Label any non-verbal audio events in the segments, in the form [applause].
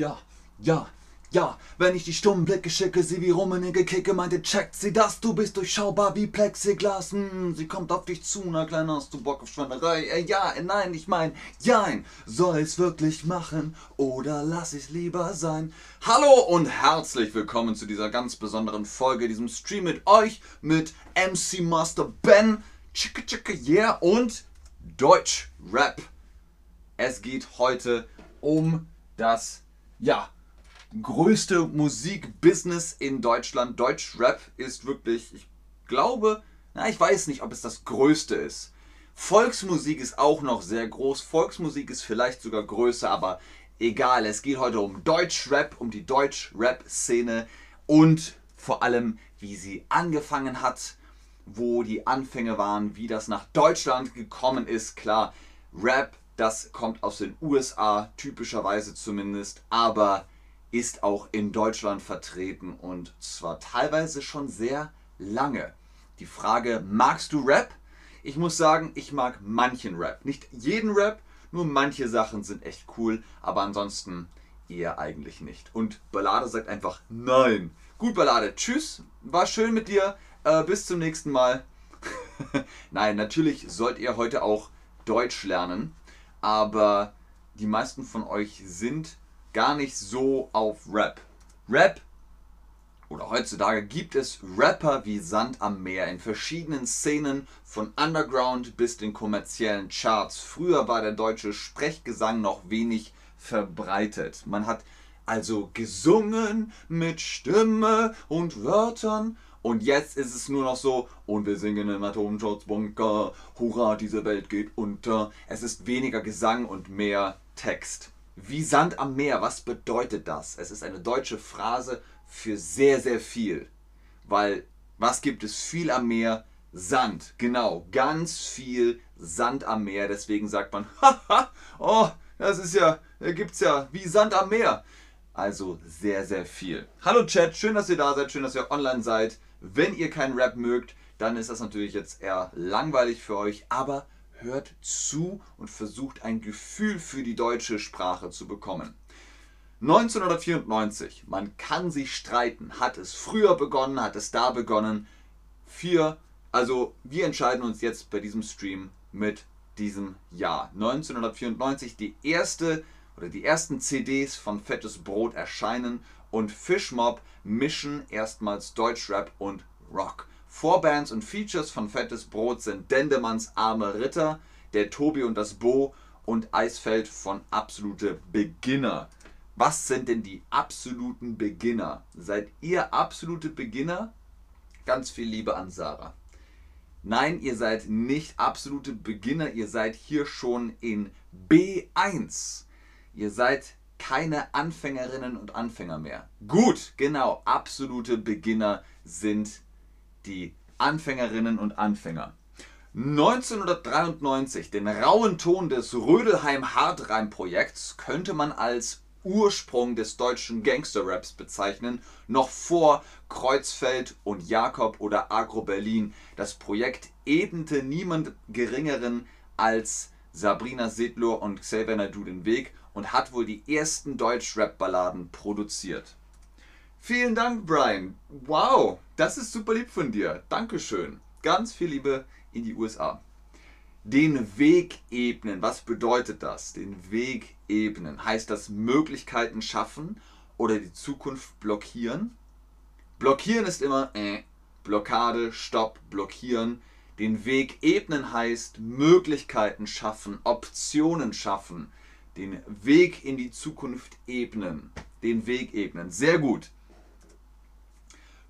ja, ja, ja, wenn ich die stummen Blicke schicke, sie wie Rummenigge kicke, meinte, checkt sie das, du bist durchschaubar wie Plexiglas. Hm, sie kommt auf dich zu, na kleiner, hast du Bock auf Schweinerei? Äh, ja, äh, nein, ich mein, jein, soll ich's wirklich machen oder lass ich's lieber sein? Hallo und herzlich willkommen zu dieser ganz besonderen Folge, diesem Stream mit euch, mit MC Master Ben, Chicka Chicka Yeah und Deutsch Rap. Es geht heute um das, ja, größte Musikbusiness in Deutschland. Deutschrap ist wirklich, ich glaube, na, ich weiß nicht, ob es das größte ist. Volksmusik ist auch noch sehr groß. Volksmusik ist vielleicht sogar größer, aber egal. Es geht heute um Deutschrap, um die Deutschrap-Szene und vor allem, wie sie angefangen hat, wo die Anfänge waren, wie das nach Deutschland gekommen ist. Klar, Rap, das kommt aus den USA, typischerweise zumindest, aber ist auch in Deutschland vertreten und zwar teilweise schon sehr lange. Die Frage, magst du Rap? Ich muss sagen, ich mag manchen Rap. Nicht jeden Rap, nur manche Sachen sind echt cool, aber ansonsten eher eigentlich nicht. Und Ballade sagt einfach nein. Gut, Ballade, tschüss, war schön mit dir, äh, bis zum nächsten Mal. [laughs] nein, natürlich sollt ihr heute auch Deutsch lernen, aber die meisten von euch sind gar nicht so auf Rap. Rap oder heutzutage gibt es Rapper wie Sand am Meer in verschiedenen Szenen von Underground bis den kommerziellen Charts. Früher war der deutsche Sprechgesang noch wenig verbreitet. Man hat also gesungen mit Stimme und Wörtern und jetzt ist es nur noch so, und wir singen im Atomschutzbunker, hurra, diese Welt geht unter. Es ist weniger Gesang und mehr Text. Wie Sand am Meer, was bedeutet das? Es ist eine deutsche Phrase für sehr, sehr viel. Weil, was gibt es viel am Meer? Sand, genau, ganz viel Sand am Meer. Deswegen sagt man, [laughs] haha, oh, das ist ja, da gibt es ja wie Sand am Meer. Also sehr, sehr viel. Hallo Chat, schön, dass ihr da seid, schön, dass ihr online seid. Wenn ihr keinen Rap mögt, dann ist das natürlich jetzt eher langweilig für euch, aber hört zu und versucht ein Gefühl für die deutsche Sprache zu bekommen. 1994, man kann sich streiten, hat es früher begonnen, hat es da begonnen. Vier, also wir entscheiden uns jetzt bei diesem Stream mit diesem Jahr. 1994, die erste oder die ersten CDs von Fettes Brot erscheinen und Fishmob mischen erstmals Deutschrap und Rock. Vorbands und Features von Fettes Brot sind Dendemanns Arme Ritter, der Tobi und das Bo und Eisfeld von Absolute Beginner. Was sind denn die absoluten Beginner? Seid ihr absolute Beginner? Ganz viel Liebe an Sarah. Nein, ihr seid nicht absolute Beginner, ihr seid hier schon in B1. Ihr seid keine Anfängerinnen und Anfänger mehr. Gut, genau, absolute Beginner sind die Anfängerinnen und Anfänger. 1993, den rauen Ton des Rödelheim Hardreim-Projekts könnte man als Ursprung des deutschen Gangster-Raps bezeichnen, noch vor Kreuzfeld und Jakob oder Agro Berlin. Das Projekt ebnete niemand geringeren als Sabrina Sedlor und Xavier Nadu den Weg und hat wohl die ersten Deutsch-Rap-Balladen produziert. Vielen Dank, Brian. Wow, das ist super lieb von dir. Dankeschön. Ganz viel Liebe in die USA. Den Weg ebnen. Was bedeutet das? Den Weg ebnen. Heißt das Möglichkeiten schaffen oder die Zukunft blockieren? Blockieren ist immer äh, Blockade, Stopp, blockieren. Den Weg ebnen heißt Möglichkeiten schaffen, Optionen schaffen, den Weg in die Zukunft ebnen. Den Weg ebnen. Sehr gut.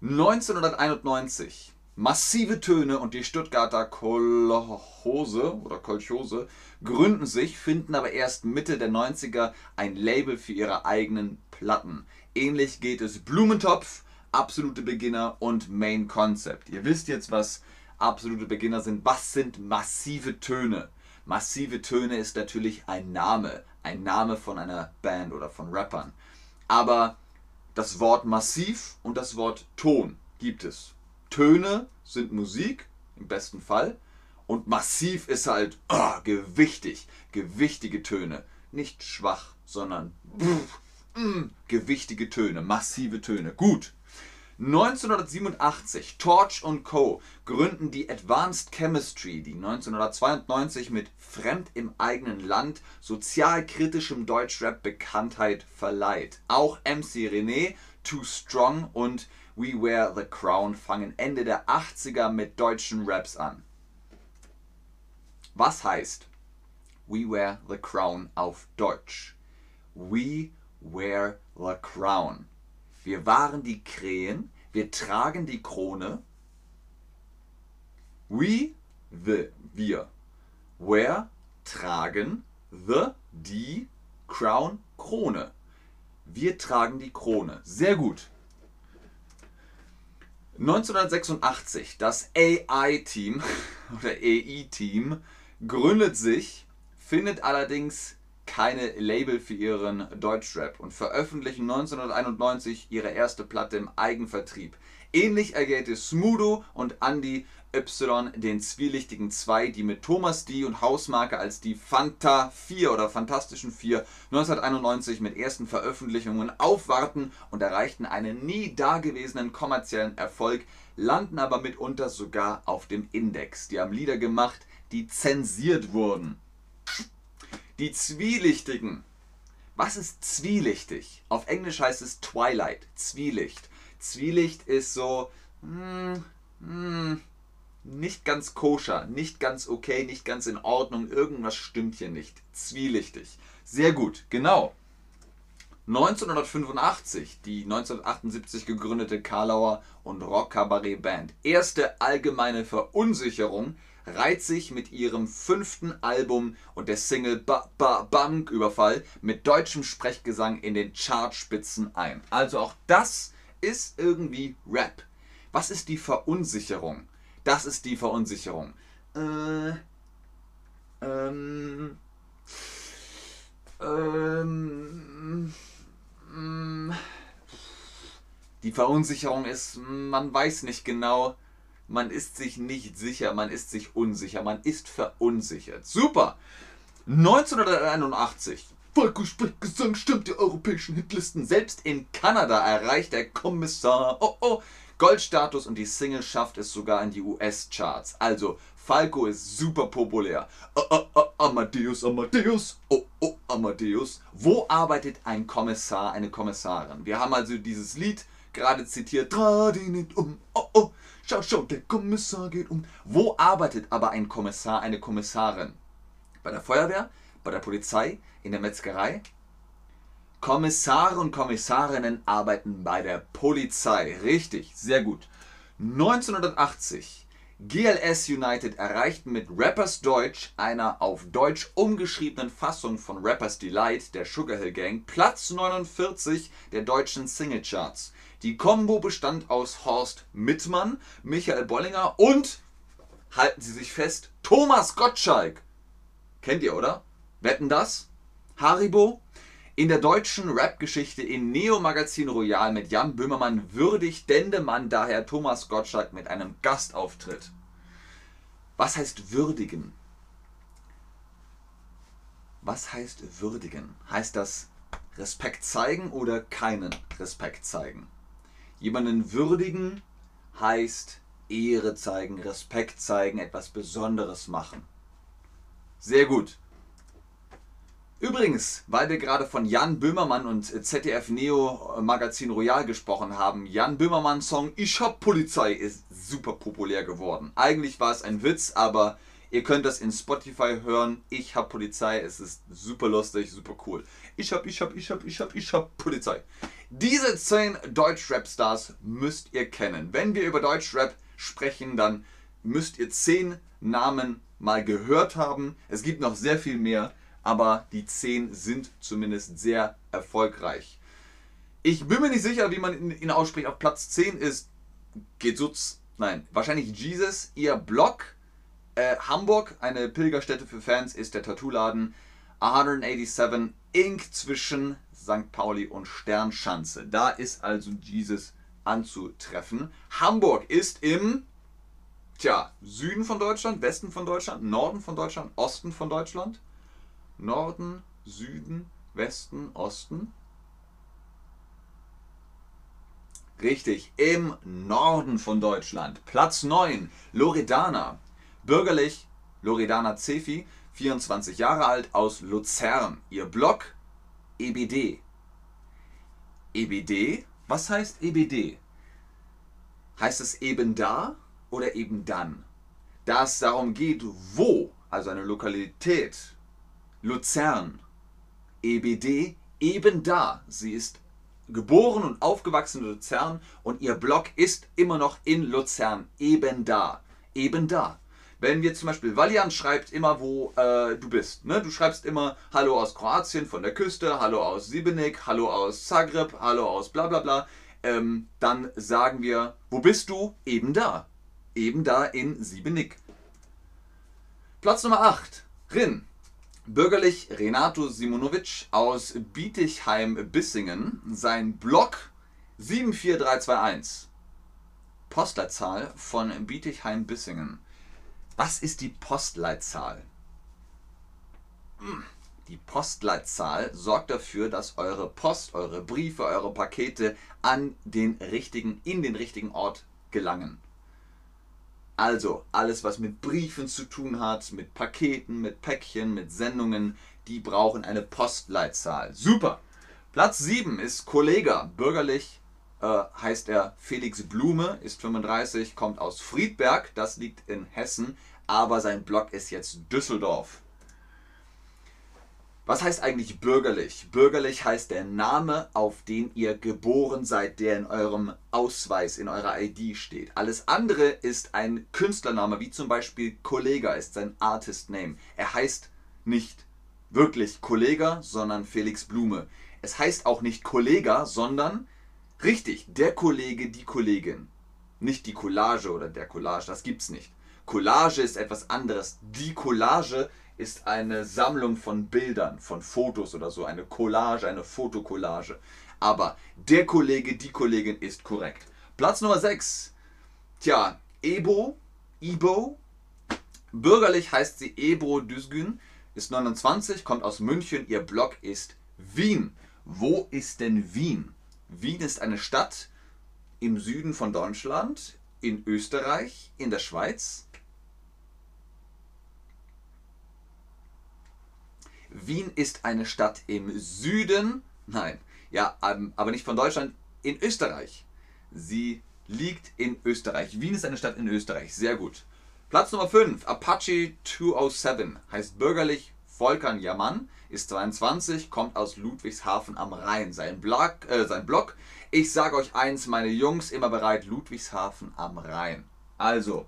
1991. Massive Töne und die Stuttgarter Kolchose oder Kolchose gründen sich, finden aber erst Mitte der 90er ein Label für ihre eigenen Platten. Ähnlich geht es Blumentopf, Absolute Beginner und Main Concept. Ihr wisst jetzt, was absolute Beginner sind. Was sind massive Töne? Massive Töne ist natürlich ein Name, ein Name von einer Band oder von Rappern. Aber das Wort massiv und das Wort Ton gibt es. Töne sind Musik, im besten Fall. Und massiv ist halt oh, gewichtig, gewichtige Töne. Nicht schwach, sondern mm, gewichtige Töne, massive Töne. Gut. 1987, Torch und Co. gründen die Advanced Chemistry, die 1992 mit Fremd im eigenen Land sozialkritischem Deutschrap Bekanntheit verleiht. Auch MC René, Too Strong und We Wear the Crown fangen Ende der 80er mit deutschen Raps an. Was heißt We Wear the Crown auf Deutsch? We Wear the Crown. Wir waren die Krähen, wir tragen die Krone. We, the, wir. Wear, tragen, the, die, Crown, Krone. Wir tragen die Krone. Sehr gut. 1986, das AI-Team [laughs] oder AI-Team gründet sich, findet allerdings keine Label für ihren Deutschrap und veröffentlichen 1991 ihre erste Platte im Eigenvertrieb. Ähnlich ergeht es Smudo und Andy Y, den zwielichtigen zwei, die mit Thomas D und Hausmarke als die Fanta 4 oder Fantastischen 4 1991 mit ersten Veröffentlichungen aufwarten und erreichten einen nie dagewesenen kommerziellen Erfolg, landen aber mitunter sogar auf dem Index. Die haben Lieder gemacht, die zensiert wurden. Die Zwielichtigen. Was ist zwielichtig? Auf Englisch heißt es Twilight, Zwielicht. Zwielicht ist so mm, mm, nicht ganz koscher, nicht ganz okay, nicht ganz in Ordnung, irgendwas stimmt hier nicht. Zwielichtig. Sehr gut, genau. 1985 die 1978 gegründete Karlauer und Rock Cabaret Band. Erste allgemeine Verunsicherung reiht sich mit ihrem fünften Album und der Single ba ba Banküberfall mit deutschem Sprechgesang in den Chartspitzen ein. Also auch das ist irgendwie Rap. Was ist die Verunsicherung? Das ist die Verunsicherung. Äh, ähm, ähm, mm, die Verunsicherung ist, man weiß nicht genau, man ist sich nicht sicher, man ist sich unsicher, man ist verunsichert. Super! 1981. Falco spricht Gesang, stimmt die europäischen Hitlisten. Selbst in Kanada erreicht der Kommissar oh oh Goldstatus und die Single schafft es sogar in die US-Charts. Also Falco ist super populär. Oh, oh, oh, Amadeus, Amadeus, oh, oh, Amadeus. Wo arbeitet ein Kommissar, eine Kommissarin? Wir haben also dieses Lied gerade zitiert. Nicht um, oh. Schau, schau, der Kommissar geht um. Wo arbeitet aber ein Kommissar, eine Kommissarin? Bei der Feuerwehr? Bei der Polizei? In der Metzgerei? Kommissare und Kommissarinnen arbeiten bei der Polizei. Richtig, sehr gut. 1980. GLS United erreichten mit Rappers Deutsch, einer auf Deutsch umgeschriebenen Fassung von Rappers Delight der Sugar Hill Gang, Platz 49 der deutschen Singlecharts. Die Combo bestand aus Horst Mittmann, Michael Bollinger und, halten Sie sich fest, Thomas Gottschalk. Kennt ihr, oder? Wetten das? Haribo? In der deutschen Rap-Geschichte in Neo Magazin Royal mit Jan Böhmermann würdigt Dendemann daher Thomas Gottschalk mit einem Gastauftritt. Was heißt würdigen? Was heißt würdigen? Heißt das Respekt zeigen oder keinen Respekt zeigen? Jemanden würdigen heißt Ehre zeigen, Respekt zeigen, etwas Besonderes machen. Sehr gut. Übrigens, weil wir gerade von Jan Böhmermann und ZDF Neo Magazin Royal gesprochen haben, Jan Böhmermann Song Ich hab Polizei ist super populär geworden. Eigentlich war es ein Witz, aber ihr könnt das in Spotify hören. Ich hab Polizei, es ist super lustig, super cool. Ich hab, ich hab, ich hab, ich hab, ich hab Polizei. Diese 10 Deutschrap-Stars müsst ihr kennen. Wenn wir über Deutschrap sprechen, dann müsst ihr 10 Namen mal gehört haben. Es gibt noch sehr viel mehr, aber die 10 sind zumindest sehr erfolgreich. Ich bin mir nicht sicher, wie man ihn ausspricht. Auf Platz 10 ist Gezutz, nein, wahrscheinlich Jesus, ihr Blog. Äh, Hamburg, eine Pilgerstätte für Fans, ist der Tattoo-Laden 187 Inc. zwischen St. Pauli und Sternschanze. Da ist also Jesus anzutreffen. Hamburg ist im tja, Süden von Deutschland, Westen von Deutschland, Norden von Deutschland, Osten von Deutschland. Norden, Süden, Westen, Osten. Richtig, im Norden von Deutschland. Platz 9, Loredana. Bürgerlich Loredana Zefi, 24 Jahre alt, aus Luzern. Ihr Blog EBD. EBD? Was heißt EBD? Heißt es eben da oder eben dann? Da es darum geht, wo, also eine Lokalität, Luzern, EBD, eben da. Sie ist geboren und aufgewachsen in Luzern und ihr Blog ist immer noch in Luzern, eben da. Eben da. Wenn wir zum Beispiel, Valiant schreibt immer, wo äh, du bist. Ne? Du schreibst immer Hallo aus Kroatien von der Küste, Hallo aus Sibenik, Hallo aus Zagreb, Hallo aus bla bla bla. Ähm, dann sagen wir, wo bist du? Eben da. Eben da in Siebenik. Platz Nummer 8. Rin. Bürgerlich Renato Simonovic aus Bietigheim-Bissingen. Sein Blog 74321. Postleitzahl von Bietigheim-Bissingen. Was ist die Postleitzahl? Die Postleitzahl sorgt dafür, dass eure Post, eure Briefe, eure Pakete an den richtigen, in den richtigen Ort gelangen. Also alles, was mit Briefen zu tun hat, mit Paketen, mit Päckchen, mit Sendungen, die brauchen eine Postleitzahl. Super! Platz 7 ist Kollega, bürgerlich äh, heißt er Felix Blume, ist 35, kommt aus Friedberg, das liegt in Hessen, aber sein Blog ist jetzt Düsseldorf. Was heißt eigentlich bürgerlich? Bürgerlich heißt der Name, auf den ihr geboren seid, der in eurem Ausweis, in eurer ID steht. Alles andere ist ein Künstlername, wie zum Beispiel Kollega ist sein Artist Name. Er heißt nicht wirklich Kollega, sondern Felix Blume. Es heißt auch nicht Kollega, sondern richtig, der Kollege, die Kollegin. Nicht die Collage oder der Collage, das gibt's nicht. Collage ist etwas anderes. Die Collage ist eine Sammlung von Bildern, von Fotos oder so, eine Collage, eine Fotokollage. Aber der Kollege, die Kollegin ist korrekt. Platz Nummer 6. Tja, Ebo, Ibo. Bürgerlich heißt sie Ebro Düsgün, ist 29, kommt aus München. Ihr Blog ist Wien. Wo ist denn Wien? Wien ist eine Stadt im Süden von Deutschland, in Österreich, in der Schweiz. Wien ist eine Stadt im Süden, nein, ja, ähm, aber nicht von Deutschland, in Österreich. Sie liegt in Österreich. Wien ist eine Stadt in Österreich. Sehr gut. Platz Nummer 5, Apache 207, heißt bürgerlich Volkan Yaman, ist 22, kommt aus Ludwigshafen am Rhein. Sein Blog, äh, sein Blog, ich sage euch eins, meine Jungs, immer bereit, Ludwigshafen am Rhein. Also,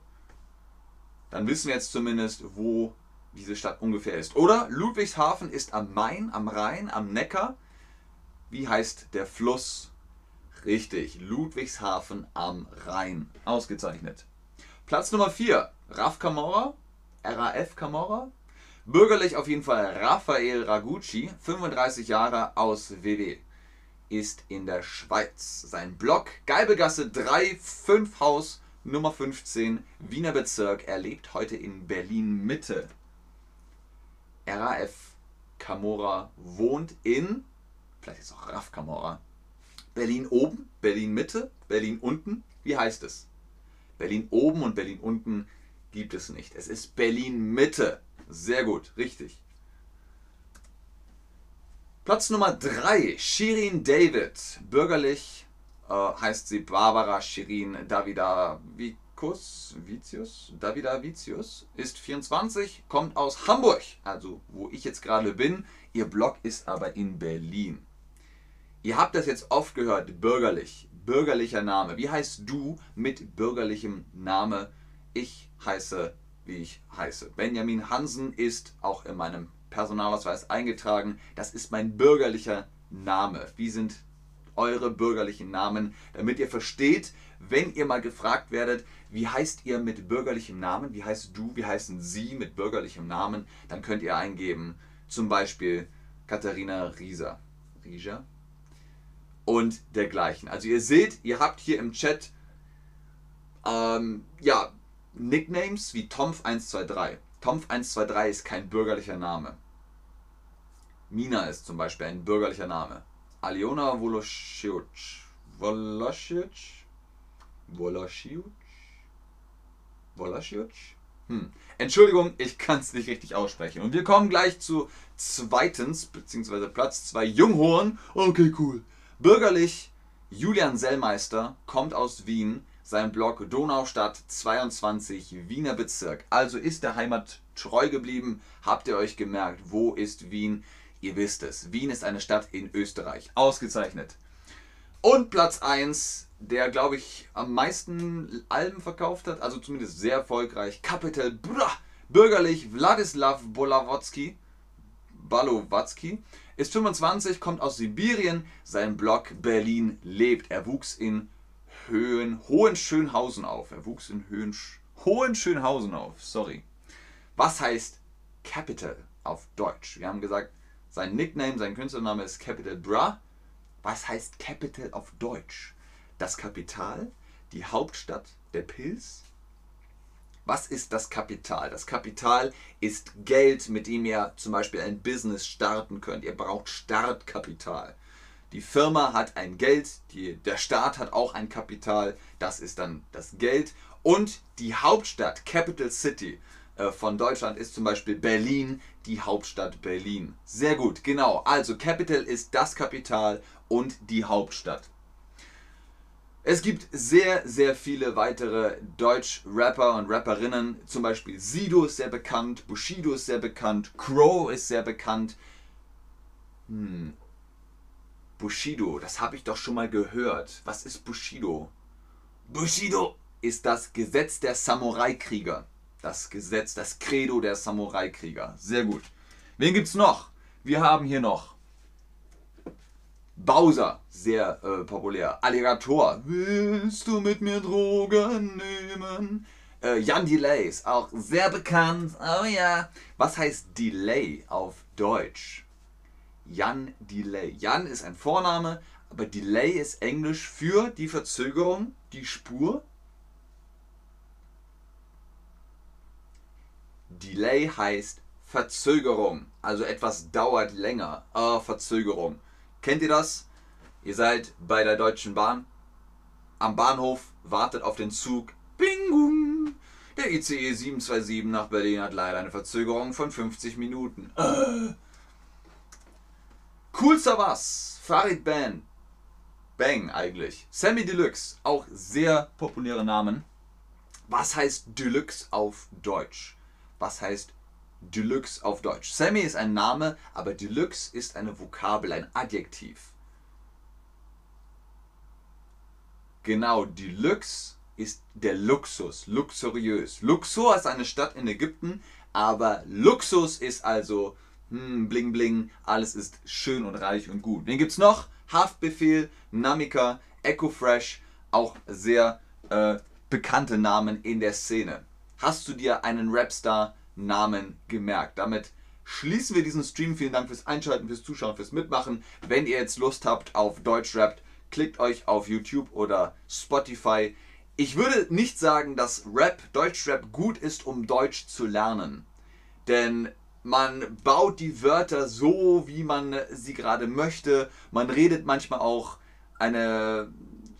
dann wissen wir jetzt zumindest, wo diese Stadt ungefähr ist. Oder Ludwigshafen ist am Main, am Rhein, am Neckar. Wie heißt der Fluss? Richtig, Ludwigshafen am Rhein. Ausgezeichnet. Platz Nummer 4, Raf Camorra, RAF Camorra. Bürgerlich auf jeden Fall Raphael Ragucci, 35 Jahre aus WW. Ist in der Schweiz. Sein Blog Geibelgasse 3, 5 Haus Nummer 15, Wiener Bezirk. Er lebt heute in Berlin Mitte. RAF Camorra wohnt in, vielleicht ist auch RAF Camorra, Berlin oben, Berlin Mitte, Berlin unten. Wie heißt es? Berlin oben und Berlin unten gibt es nicht. Es ist Berlin Mitte. Sehr gut, richtig. Platz Nummer 3, Shirin David. Bürgerlich äh, heißt sie Barbara Shirin Davida Vicus, Vicius, Davida Vicius, ist 24, kommt aus Hamburg, also wo ich jetzt gerade bin. Ihr Blog ist aber in Berlin. Ihr habt das jetzt oft gehört, bürgerlich, bürgerlicher Name. Wie heißt du mit bürgerlichem Name? Ich heiße, wie ich heiße. Benjamin Hansen ist auch in meinem Personalausweis eingetragen. Das ist mein bürgerlicher Name. Wie sind eure bürgerlichen Namen, damit ihr versteht, wenn ihr mal gefragt werdet, wie heißt ihr mit bürgerlichem Namen, wie heißt du, wie heißen sie mit bürgerlichem Namen, dann könnt ihr eingeben, zum Beispiel Katharina Rieser. Rieser? Und dergleichen. Also ihr seht, ihr habt hier im Chat ähm, ja, Nicknames wie Tomf123. Tomf123 ist kein bürgerlicher Name. Mina ist zum Beispiel ein bürgerlicher Name. Aliona Volosciuc Volosic? Volosic? Volosic? Hm. Entschuldigung, ich kann es nicht richtig aussprechen. Und wir kommen gleich zu zweitens, beziehungsweise Platz 2, Junghorn. Okay, cool. Bürgerlich, Julian Sellmeister kommt aus Wien. Sein Blog Donaustadt 22 Wiener Bezirk. Also ist der Heimat treu geblieben. Habt ihr euch gemerkt, wo ist Wien? Ihr wisst es. Wien ist eine Stadt in Österreich. Ausgezeichnet. Und Platz 1, der glaube ich am meisten Alben verkauft hat, also zumindest sehr erfolgreich. Capital Bra, bürgerlich Wladislav Bolawotsky. Balowatzki ist 25, kommt aus Sibirien. Sein Blog Berlin lebt. Er wuchs in Höhen, Hohenschönhausen auf. Er wuchs in Höhen, Hohenschönhausen auf. Sorry. Was heißt Capital auf Deutsch? Wir haben gesagt, sein Nickname, sein Künstlername ist Capital Bra. Was heißt Capital auf Deutsch? Das Kapital, die Hauptstadt der Pils. Was ist das Kapital? Das Kapital ist Geld, mit dem ihr zum Beispiel ein Business starten könnt. Ihr braucht Startkapital. Die Firma hat ein Geld, die, der Staat hat auch ein Kapital, das ist dann das Geld. Und die Hauptstadt, Capital City äh, von Deutschland, ist zum Beispiel Berlin, die Hauptstadt Berlin. Sehr gut, genau. Also Capital ist das Kapital und die Hauptstadt. Es gibt sehr, sehr viele weitere Deutsch-Rapper und Rapperinnen. Zum Beispiel Sido ist sehr bekannt, Bushido ist sehr bekannt, Crow ist sehr bekannt. Hm. Bushido, das habe ich doch schon mal gehört. Was ist Bushido? Bushido ist das Gesetz der Samurai-Krieger. Das Gesetz, das Credo der Samurai-Krieger. Sehr gut. Wen gibt's noch? Wir haben hier noch Bowser, sehr äh, populär. Alligator, willst du mit mir Drogen nehmen? Äh, Jan Delay ist auch sehr bekannt. Oh ja. Was heißt Delay auf Deutsch? Jan Delay. Jan ist ein Vorname, aber Delay ist Englisch für die Verzögerung, die Spur. Delay heißt Verzögerung. Also etwas dauert länger. Ah, Verzögerung. Kennt ihr das? Ihr seid bei der Deutschen Bahn am Bahnhof, wartet auf den Zug. Bing, Der ICE 727 nach Berlin hat leider eine Verzögerung von 50 Minuten. Äh. Cool was? Farid Bang. Bang eigentlich. Sammy Deluxe, auch sehr populäre Namen. Was heißt Deluxe auf Deutsch? Was heißt Deluxe auf Deutsch? Sammy ist ein Name, aber Deluxe ist eine Vokabel, ein Adjektiv. Genau, Deluxe ist der Luxus, luxuriös. Luxor ist eine Stadt in Ägypten, aber Luxus ist also hm, bling bling, alles ist schön und reich und gut. Wen gibt's noch? Haftbefehl, Namika, Echo Fresh, auch sehr äh, bekannte Namen in der Szene. Hast du dir einen Rapstar-Namen gemerkt? Damit schließen wir diesen Stream. Vielen Dank fürs Einschalten, fürs Zuschauen, fürs Mitmachen. Wenn ihr jetzt Lust habt auf Deutschrap, klickt euch auf YouTube oder Spotify. Ich würde nicht sagen, dass Rap, Deutschrap gut ist, um Deutsch zu lernen. Denn man baut die Wörter so, wie man sie gerade möchte. Man redet manchmal auch eine,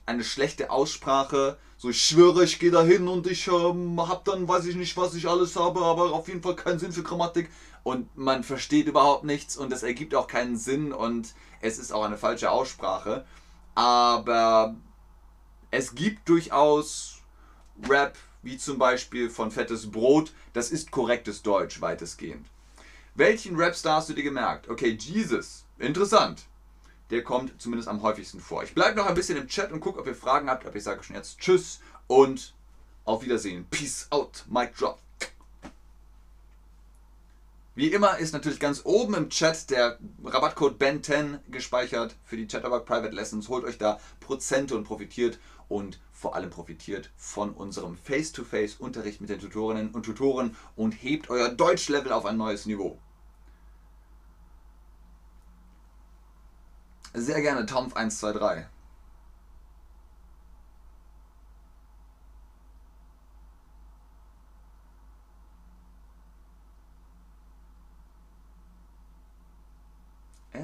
eine schlechte Aussprache. So, ich schwöre, ich gehe da hin und ich ähm, habe dann, weiß ich nicht, was ich alles habe, aber auf jeden Fall keinen Sinn für Grammatik. Und man versteht überhaupt nichts und es ergibt auch keinen Sinn und es ist auch eine falsche Aussprache. Aber es gibt durchaus Rap, wie zum Beispiel von Fettes Brot. Das ist korrektes Deutsch weitestgehend. Welchen Rapstar hast du dir gemerkt? Okay, Jesus. Interessant. Der kommt zumindest am häufigsten vor. Ich bleibe noch ein bisschen im Chat und gucke, ob ihr Fragen habt. Aber ich sage schon jetzt Tschüss und auf Wiedersehen. Peace out. Mic drop. Wie immer ist natürlich ganz oben im Chat der Rabattcode BEN10 gespeichert für die Chatterbug Private Lessons. Holt euch da Prozente und profitiert und vor allem profitiert von unserem Face-to-Face-Unterricht mit den Tutorinnen und Tutoren und hebt euer Deutschlevel auf ein neues Niveau. Sehr gerne Tomf123.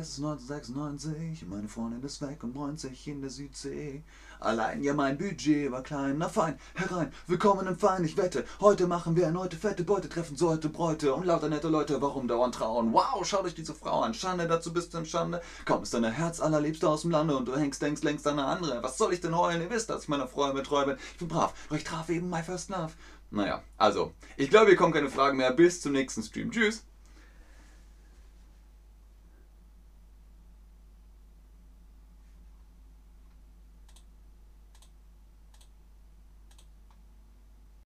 Es ist 1996, meine Freundin ist weg und bräunt sich in der Südsee. Allein ja mein Budget war klein, na fein, herein, willkommen im Fein, ich wette, heute machen wir erneute fette Beute, treffen sollte Bräute und lauter nette Leute, warum dauernd trauen? Wow, schaut euch diese Frau an, Schande, dazu bist du im Schande, kaum ist deine Herz allerliebste aus dem Lande und du hängst längst längst an eine andere, was soll ich denn heulen, ihr wisst, dass ich meiner Freude treu bin, ich bin brav, doch ich traf eben my first love. Naja, also, ich glaube, hier kommen keine Fragen mehr, bis zum nächsten Stream, tschüss!